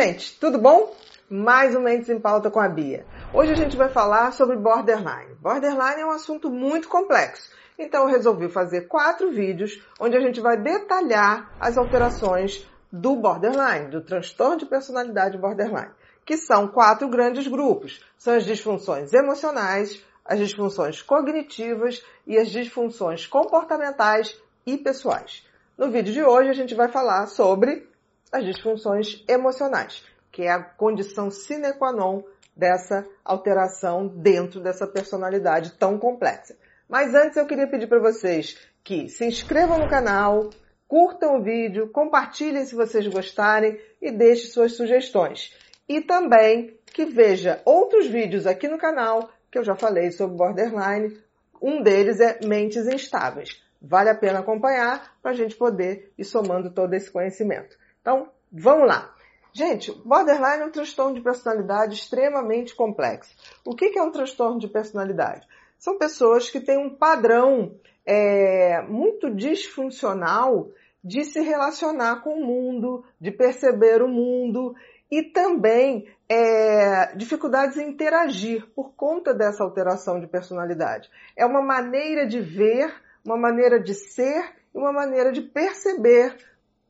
gente, tudo bom? Mais um Mentes em Pauta com a Bia. Hoje a gente vai falar sobre borderline. Borderline é um assunto muito complexo, então eu resolvi fazer quatro vídeos onde a gente vai detalhar as alterações do borderline, do transtorno de personalidade borderline, que são quatro grandes grupos. São as disfunções emocionais, as disfunções cognitivas e as disfunções comportamentais e pessoais. No vídeo de hoje a gente vai falar sobre as disfunções emocionais, que é a condição sine qua non dessa alteração dentro dessa personalidade tão complexa. Mas antes eu queria pedir para vocês que se inscrevam no canal, curtam o vídeo, compartilhem se vocês gostarem e deixem suas sugestões. E também que veja outros vídeos aqui no canal que eu já falei sobre borderline. Um deles é mentes instáveis. Vale a pena acompanhar para a gente poder ir somando todo esse conhecimento. Então, vamos lá. Gente, borderline é um transtorno de personalidade extremamente complexo. O que é um transtorno de personalidade? São pessoas que têm um padrão é, muito disfuncional de se relacionar com o mundo, de perceber o mundo e também é, dificuldades em interagir por conta dessa alteração de personalidade. É uma maneira de ver, uma maneira de ser e uma maneira de perceber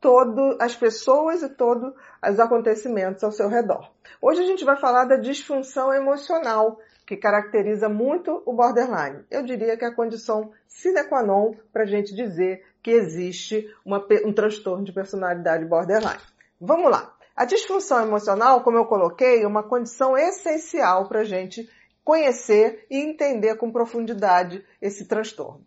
todas as pessoas e todos os acontecimentos ao seu redor. Hoje a gente vai falar da disfunção emocional, que caracteriza muito o borderline. Eu diria que é a condição sine qua non para a gente dizer que existe uma, um transtorno de personalidade borderline. Vamos lá. A disfunção emocional, como eu coloquei, é uma condição essencial para a gente conhecer e entender com profundidade esse transtorno.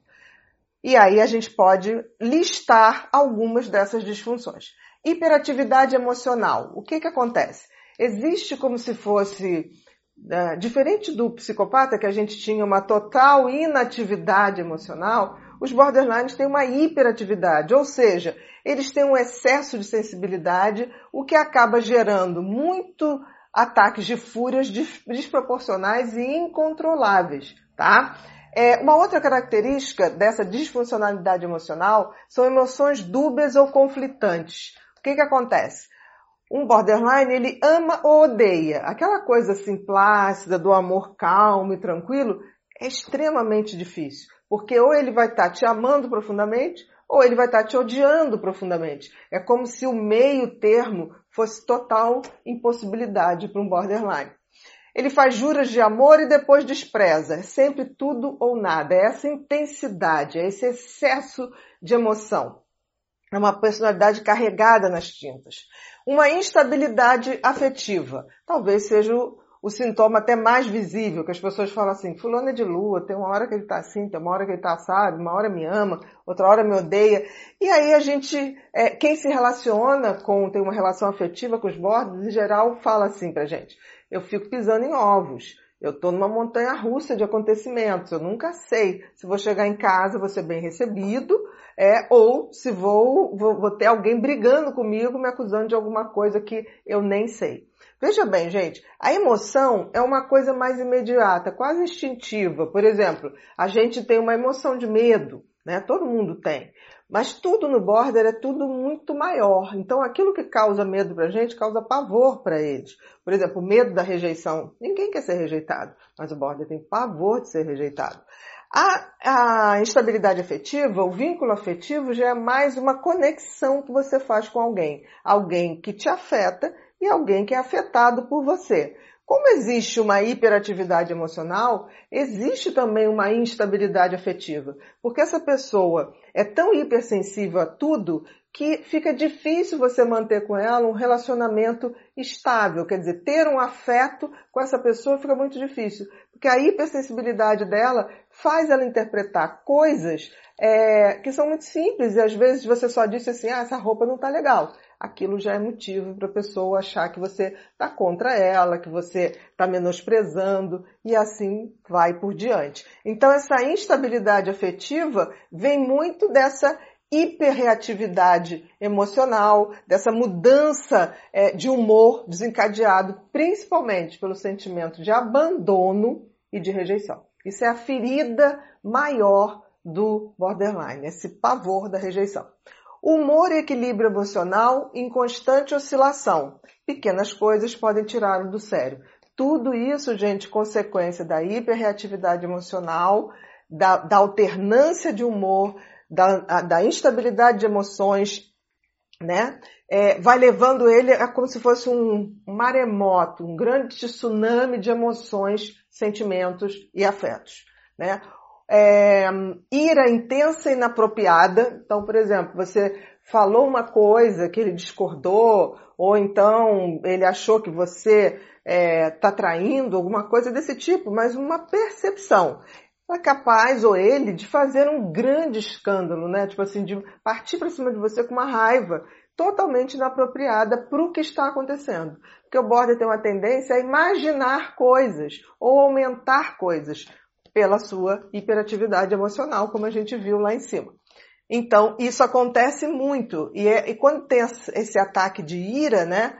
E aí a gente pode listar algumas dessas disfunções. Hiperatividade emocional. O que, que acontece? Existe como se fosse, uh, diferente do psicopata, que a gente tinha uma total inatividade emocional, os borderlines têm uma hiperatividade, ou seja, eles têm um excesso de sensibilidade, o que acaba gerando muito ataques de fúrias desproporcionais e incontroláveis, tá? É, uma outra característica dessa disfuncionalidade emocional são emoções dúbias ou conflitantes. O que, que acontece? Um borderline, ele ama ou odeia. Aquela coisa assim plácida, do amor calmo e tranquilo, é extremamente difícil. Porque ou ele vai estar tá te amando profundamente, ou ele vai estar tá te odiando profundamente. É como se o meio termo fosse total impossibilidade para um borderline. Ele faz juras de amor e depois despreza. É sempre tudo ou nada. É essa intensidade, é esse excesso de emoção. É uma personalidade carregada nas tintas. Uma instabilidade afetiva. Talvez seja o, o sintoma até mais visível, que as pessoas falam assim, fulano é de lua, tem uma hora que ele tá assim, tem uma hora que ele tá assado, uma hora me ama, outra hora me odeia. E aí a gente, é, quem se relaciona com, tem uma relação afetiva com os bordos, em geral fala assim pra gente, eu fico pisando em ovos. Eu estou numa montanha russa de acontecimentos. Eu nunca sei se vou chegar em casa, vou ser bem recebido, é, ou se vou, vou, vou ter alguém brigando comigo, me acusando de alguma coisa que eu nem sei. Veja bem, gente, a emoção é uma coisa mais imediata, quase instintiva. Por exemplo, a gente tem uma emoção de medo, né? Todo mundo tem. Mas tudo no border é tudo muito maior. Então aquilo que causa medo pra gente causa pavor para eles. Por exemplo, o medo da rejeição. Ninguém quer ser rejeitado, mas o border tem pavor de ser rejeitado. A, a instabilidade afetiva, o vínculo afetivo já é mais uma conexão que você faz com alguém. Alguém que te afeta e alguém que é afetado por você. Como existe uma hiperatividade emocional, existe também uma instabilidade afetiva, porque essa pessoa é tão hipersensível a tudo que fica difícil você manter com ela um relacionamento estável, quer dizer, ter um afeto com essa pessoa fica muito difícil, porque a hipersensibilidade dela faz ela interpretar coisas é, que são muito simples e às vezes você só disse assim, ah, essa roupa não tá legal aquilo já é motivo para a pessoa achar que você está contra ela, que você está menosprezando e assim vai por diante. Então essa instabilidade afetiva vem muito dessa hiperreatividade emocional, dessa mudança é, de humor desencadeado principalmente pelo sentimento de abandono e de rejeição. Isso é a ferida maior do borderline, esse pavor da rejeição. Humor e equilíbrio emocional em constante oscilação. Pequenas coisas podem tirá-lo do sério. Tudo isso, gente, consequência da hiperreatividade emocional, da, da alternância de humor, da, da, instabilidade de emoções, né? É, vai levando ele a como se fosse um maremoto, um grande tsunami de emoções, sentimentos e afetos, né? É, ira intensa e inapropriada. Então, por exemplo, você falou uma coisa que ele discordou, ou então ele achou que você está é, tá traindo, alguma coisa desse tipo, mas uma percepção. É capaz, ou ele, de fazer um grande escândalo, né? Tipo assim, de partir para cima de você com uma raiva totalmente inapropriada para o que está acontecendo. Porque o border tem uma tendência a imaginar coisas ou aumentar coisas pela sua hiperatividade emocional, como a gente viu lá em cima. Então, isso acontece muito. E, é, e quando tem esse ataque de ira, né?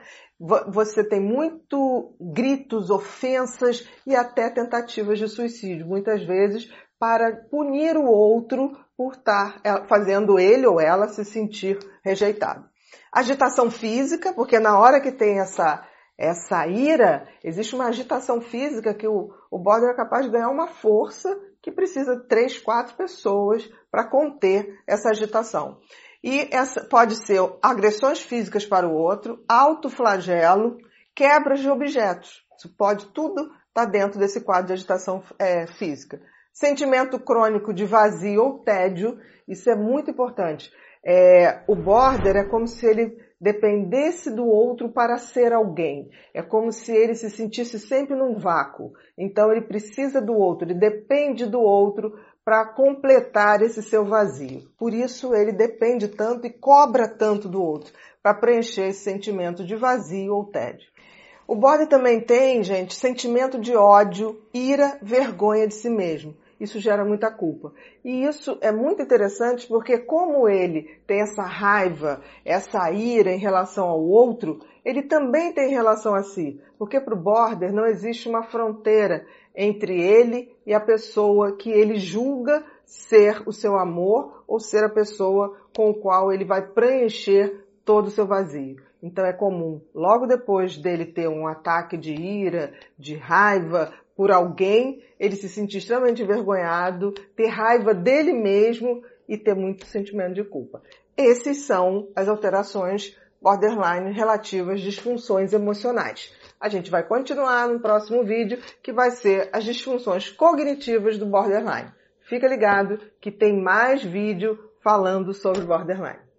Você tem muito gritos, ofensas e até tentativas de suicídio, muitas vezes para punir o outro por estar é, fazendo ele ou ela se sentir rejeitado. Agitação física, porque na hora que tem essa essa ira, existe uma agitação física que o, o border é capaz de ganhar uma força que precisa de três, quatro pessoas para conter essa agitação. E essa pode ser agressões físicas para o outro, autoflagelo, quebras de objetos. Isso pode tudo estar tá dentro desse quadro de agitação é, física. Sentimento crônico de vazio ou tédio, isso é muito importante. É, o border é como se ele dependesse do outro para ser alguém. É como se ele se sentisse sempre num vácuo. Então ele precisa do outro, ele depende do outro para completar esse seu vazio. Por isso ele depende tanto e cobra tanto do outro para preencher esse sentimento de vazio ou tédio. O bode também tem, gente, sentimento de ódio, ira, vergonha de si mesmo isso gera muita culpa. E isso é muito interessante porque como ele tem essa raiva, essa ira em relação ao outro, ele também tem em relação a si. Porque para o border não existe uma fronteira entre ele e a pessoa que ele julga ser o seu amor ou ser a pessoa com o qual ele vai preencher todo o seu vazio. Então é comum, logo depois dele ter um ataque de ira, de raiva por alguém, ele se sentir extremamente envergonhado, ter raiva dele mesmo e ter muito sentimento de culpa. Esses são as alterações borderline relativas às disfunções emocionais. A gente vai continuar no próximo vídeo, que vai ser as disfunções cognitivas do borderline. Fica ligado que tem mais vídeo falando sobre borderline.